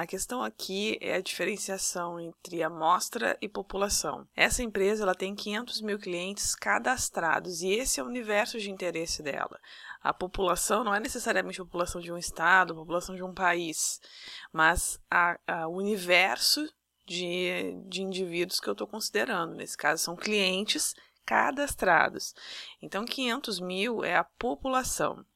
A questão aqui é a diferenciação entre amostra e população. Essa empresa ela tem 500 mil clientes cadastrados e esse é o universo de interesse dela. A população não é necessariamente a população de um estado, a população de um país, mas o universo de, de indivíduos que eu estou considerando. Nesse caso, são clientes cadastrados. Então, 500 mil é a população.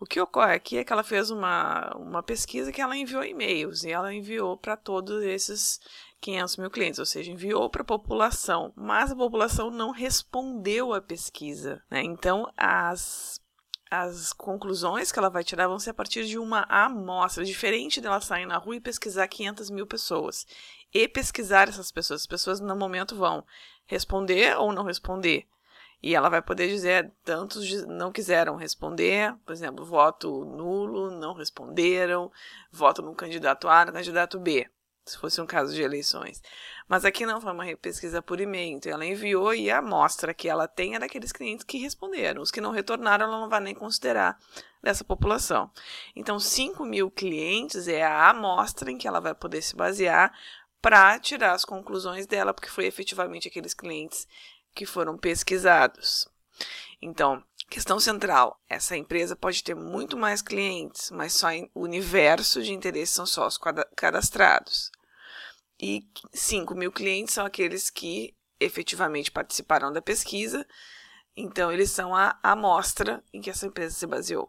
O que ocorre aqui é que ela fez uma, uma pesquisa que ela enviou e-mails e ela enviou para todos esses 500 mil clientes, ou seja, enviou para a população, mas a população não respondeu à pesquisa. Né? Então, as as conclusões que ela vai tirar vão ser a partir de uma amostra, diferente dela sair na rua e pesquisar 500 mil pessoas. E pesquisar essas pessoas. As pessoas, no momento, vão responder ou não responder. E ela vai poder dizer, tantos não quiseram responder, por exemplo, voto nulo, não responderam, voto no candidato A, no candidato B, se fosse um caso de eleições. Mas aqui não foi uma pesquisa por e-mail, então ela enviou e a amostra que ela tem é daqueles clientes que responderam. Os que não retornaram, ela não vai nem considerar dessa população. Então, 5 mil clientes é a amostra em que ela vai poder se basear para tirar as conclusões dela, porque foi efetivamente aqueles clientes que foram pesquisados. Então, questão central: essa empresa pode ter muito mais clientes, mas só o universo de interesse são só os cadastrados. E 5 mil clientes são aqueles que efetivamente participaram da pesquisa, então eles são a amostra em que essa empresa se baseou.